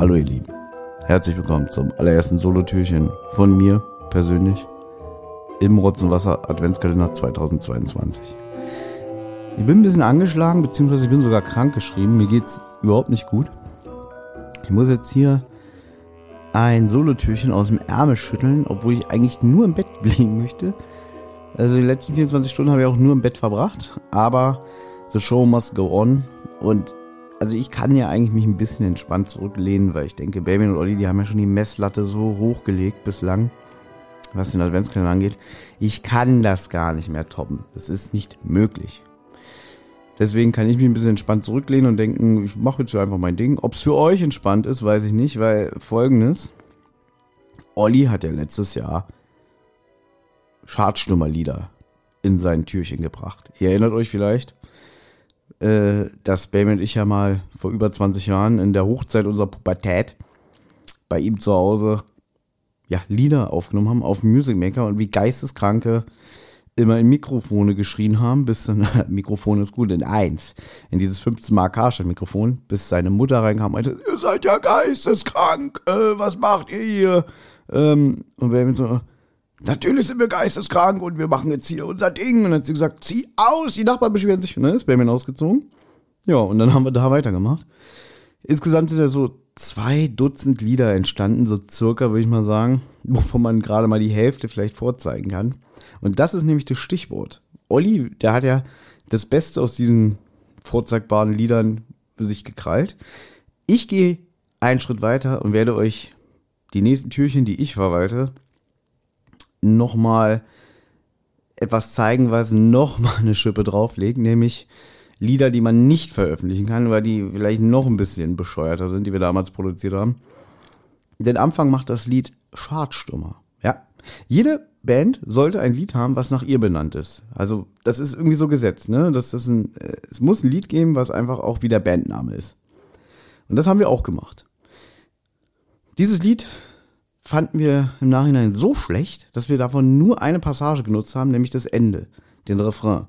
Hallo ihr Lieben, herzlich willkommen zum allerersten Solotürchen von mir persönlich im Rotzenwasser Adventskalender 2022. Ich bin ein bisschen angeschlagen, beziehungsweise ich bin sogar krank geschrieben. Mir geht's überhaupt nicht gut. Ich muss jetzt hier ein Solotürchen aus dem Ärmel schütteln, obwohl ich eigentlich nur im Bett liegen möchte. Also die letzten 24 Stunden habe ich auch nur im Bett verbracht, aber the show must go on und also ich kann ja eigentlich mich ein bisschen entspannt zurücklehnen, weil ich denke, Baby und Olli, die haben ja schon die Messlatte so hochgelegt bislang, was den Adventskalender angeht. Ich kann das gar nicht mehr toppen. Das ist nicht möglich. Deswegen kann ich mich ein bisschen entspannt zurücklehnen und denken, ich mache jetzt einfach mein Ding. Ob es für euch entspannt ist, weiß ich nicht, weil folgendes. Olli hat ja letztes Jahr Schadstürmerlieder in sein Türchen gebracht. Ihr erinnert euch vielleicht, äh, dass Baby und ich ja mal vor über 20 Jahren in der Hochzeit unserer Pubertät bei ihm zu Hause ja, Lieder aufgenommen haben auf Music Maker und wie Geisteskranke immer in Mikrofone geschrien haben, bis dann, Mikrofon ist gut, in eins, in dieses 15 Mark Mikrofon, bis seine Mutter reinkam und meinte, ihr seid ja geisteskrank, äh, was macht ihr hier? Ähm, und Baby so, natürlich sind wir geisteskrank und wir machen jetzt hier unser Ding. Und dann hat sie gesagt, zieh aus, die Nachbarn beschweren sich. Und dann ist Benjamin ausgezogen. Ja, und dann haben wir da weitergemacht. Insgesamt sind ja so zwei Dutzend Lieder entstanden, so circa, würde ich mal sagen, wovon man gerade mal die Hälfte vielleicht vorzeigen kann. Und das ist nämlich das Stichwort. Olli, der hat ja das Beste aus diesen vorzeigbaren Liedern sich gekrallt. Ich gehe einen Schritt weiter und werde euch die nächsten Türchen, die ich verwalte, nochmal etwas zeigen, was nochmal eine Schippe drauflegt, nämlich Lieder, die man nicht veröffentlichen kann, weil die vielleicht noch ein bisschen bescheuerter sind, die wir damals produziert haben. Den Anfang macht das Lied Schadstürmer. Ja. Jede Band sollte ein Lied haben, was nach ihr benannt ist. Also, das ist irgendwie so gesetzt, ne? Das ist ein, äh, es muss ein Lied geben, was einfach auch wie der Bandname ist. Und das haben wir auch gemacht. Dieses Lied fanden wir im Nachhinein so schlecht, dass wir davon nur eine Passage genutzt haben, nämlich das Ende, den Refrain.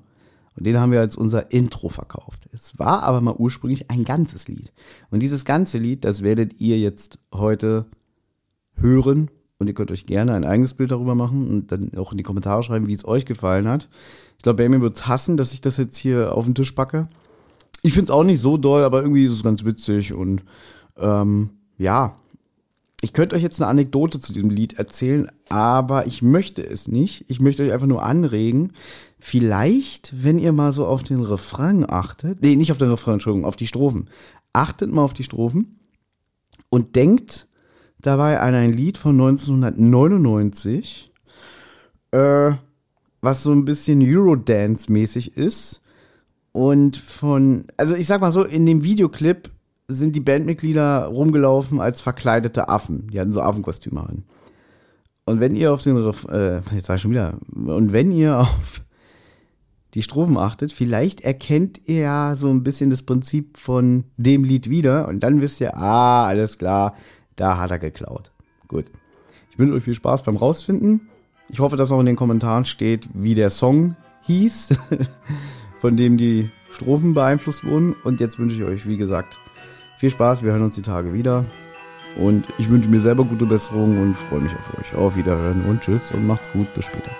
Und den haben wir als unser Intro verkauft. Es war aber mal ursprünglich ein ganzes Lied. Und dieses ganze Lied, das werdet ihr jetzt heute hören. Und ihr könnt euch gerne ein eigenes Bild darüber machen und dann auch in die Kommentare schreiben, wie es euch gefallen hat. Ich glaube, Benjamin wird es hassen, dass ich das jetzt hier auf den Tisch packe. Ich finde es auch nicht so doll, aber irgendwie ist es ganz witzig und ähm, ja, ich könnte euch jetzt eine Anekdote zu diesem Lied erzählen, aber ich möchte es nicht. Ich möchte euch einfach nur anregen. Vielleicht, wenn ihr mal so auf den Refrain achtet, nee, nicht auf den Refrain, Entschuldigung, auf die Strophen. Achtet mal auf die Strophen und denkt dabei an ein Lied von 1999, äh, was so ein bisschen Eurodance-mäßig ist. Und von, also ich sag mal so, in dem Videoclip sind die Bandmitglieder rumgelaufen als verkleidete Affen. Die hatten so Affenkostüme an. Und wenn ihr auf den, Ref äh, jetzt sag ich schon wieder, und wenn ihr auf die Strophen achtet, vielleicht erkennt ihr ja so ein bisschen das Prinzip von dem Lied wieder und dann wisst ihr, ah, alles klar, da hat er geklaut. Gut. Ich wünsche euch viel Spaß beim Rausfinden. Ich hoffe, dass auch in den Kommentaren steht, wie der Song hieß, von dem die Strophen beeinflusst wurden. Und jetzt wünsche ich euch, wie gesagt, viel Spaß, wir hören uns die Tage wieder. Und ich wünsche mir selber gute Besserung und freue mich auf euch. Auf Wiederhören und tschüss und macht's gut. Bis später.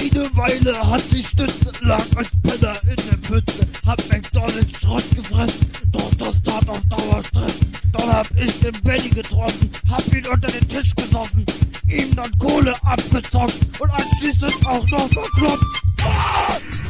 Eine Weile hat ich Stütze, lag als Penner in der Pfütze, hab McDonalds Schrott gefressen, doch das tat auf Dauer Stress. Dann hab ich den Benny getroffen, hab ihn unter den Tisch gesoffen, ihm dann Kohle abgezockt und anschließend auch noch verkloppt. Ah!